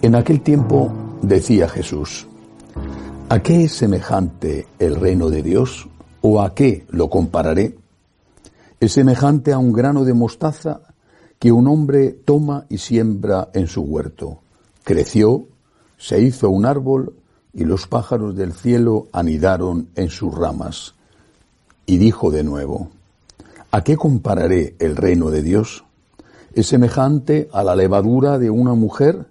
En aquel tiempo decía Jesús, ¿a qué es semejante el reino de Dios o a qué lo compararé? Es semejante a un grano de mostaza que un hombre toma y siembra en su huerto. Creció, se hizo un árbol y los pájaros del cielo anidaron en sus ramas. Y dijo de nuevo, ¿a qué compararé el reino de Dios? Es semejante a la levadura de una mujer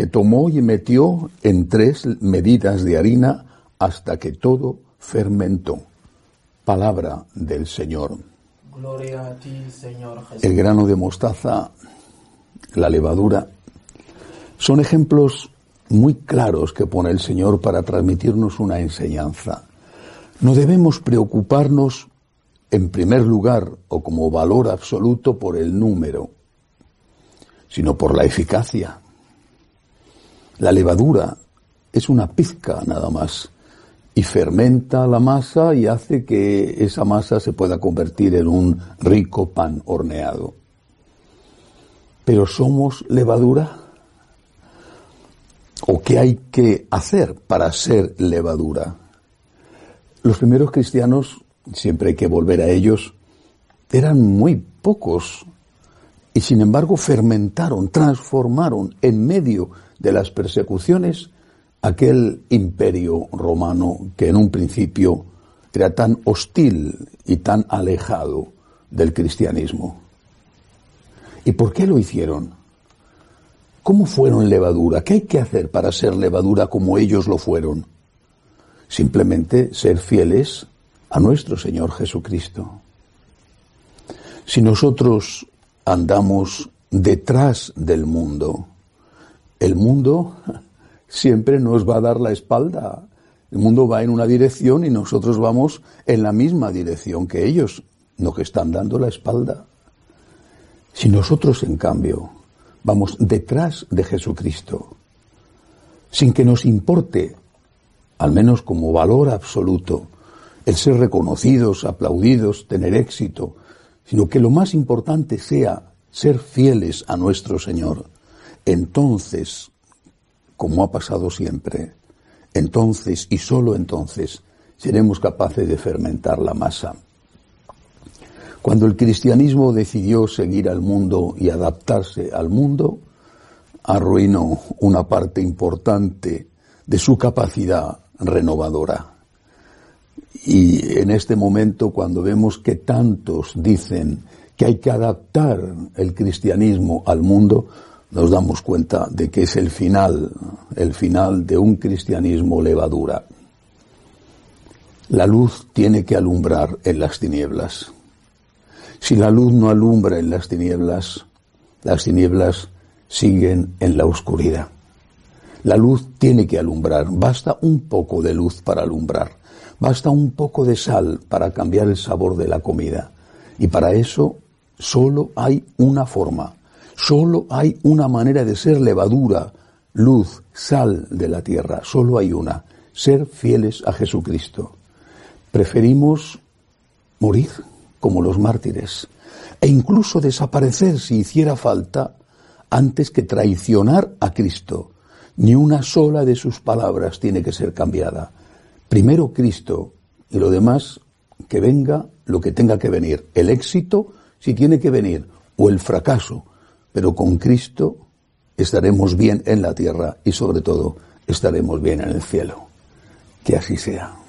que tomó y metió en tres medidas de harina hasta que todo fermentó. Palabra del Señor. Gloria a ti, Señor Jesús. El grano de mostaza, la levadura, son ejemplos muy claros que pone el Señor para transmitirnos una enseñanza. No debemos preocuparnos en primer lugar o como valor absoluto por el número, sino por la eficacia. La levadura es una pizca nada más y fermenta la masa y hace que esa masa se pueda convertir en un rico pan horneado. Pero somos levadura. ¿O qué hay que hacer para ser levadura? Los primeros cristianos, siempre hay que volver a ellos, eran muy pocos y sin embargo fermentaron, transformaron en medio de las persecuciones aquel imperio romano que en un principio era tan hostil y tan alejado del cristianismo. ¿Y por qué lo hicieron? ¿Cómo fueron levadura? ¿Qué hay que hacer para ser levadura como ellos lo fueron? Simplemente ser fieles a nuestro Señor Jesucristo. Si nosotros andamos detrás del mundo, el mundo siempre nos va a dar la espalda. El mundo va en una dirección y nosotros vamos en la misma dirección que ellos, no que están dando la espalda. Si nosotros, en cambio, vamos detrás de Jesucristo, sin que nos importe, al menos como valor absoluto, el ser reconocidos, aplaudidos, tener éxito, sino que lo más importante sea ser fieles a nuestro Señor, entonces, como ha pasado siempre, entonces y solo entonces seremos capaces de fermentar la masa. Cuando el cristianismo decidió seguir al mundo y adaptarse al mundo, arruinó una parte importante de su capacidad renovadora. Y en este momento, cuando vemos que tantos dicen que hay que adaptar el cristianismo al mundo, nos damos cuenta de que es el final, el final de un cristianismo levadura. La luz tiene que alumbrar en las tinieblas. Si la luz no alumbra en las tinieblas, las tinieblas siguen en la oscuridad. La luz tiene que alumbrar. Basta un poco de luz para alumbrar. Basta un poco de sal para cambiar el sabor de la comida. Y para eso solo hay una forma, Solo hay una manera de ser levadura, luz, sal de la tierra. Solo hay una. Ser fieles a Jesucristo. Preferimos morir como los mártires e incluso desaparecer si hiciera falta antes que traicionar a Cristo. Ni una sola de sus palabras tiene que ser cambiada. Primero Cristo y lo demás que venga lo que tenga que venir. El éxito si tiene que venir o el fracaso pero con Cristo estaremos bien en la tierra y sobre todo estaremos bien en el cielo. Que así sea.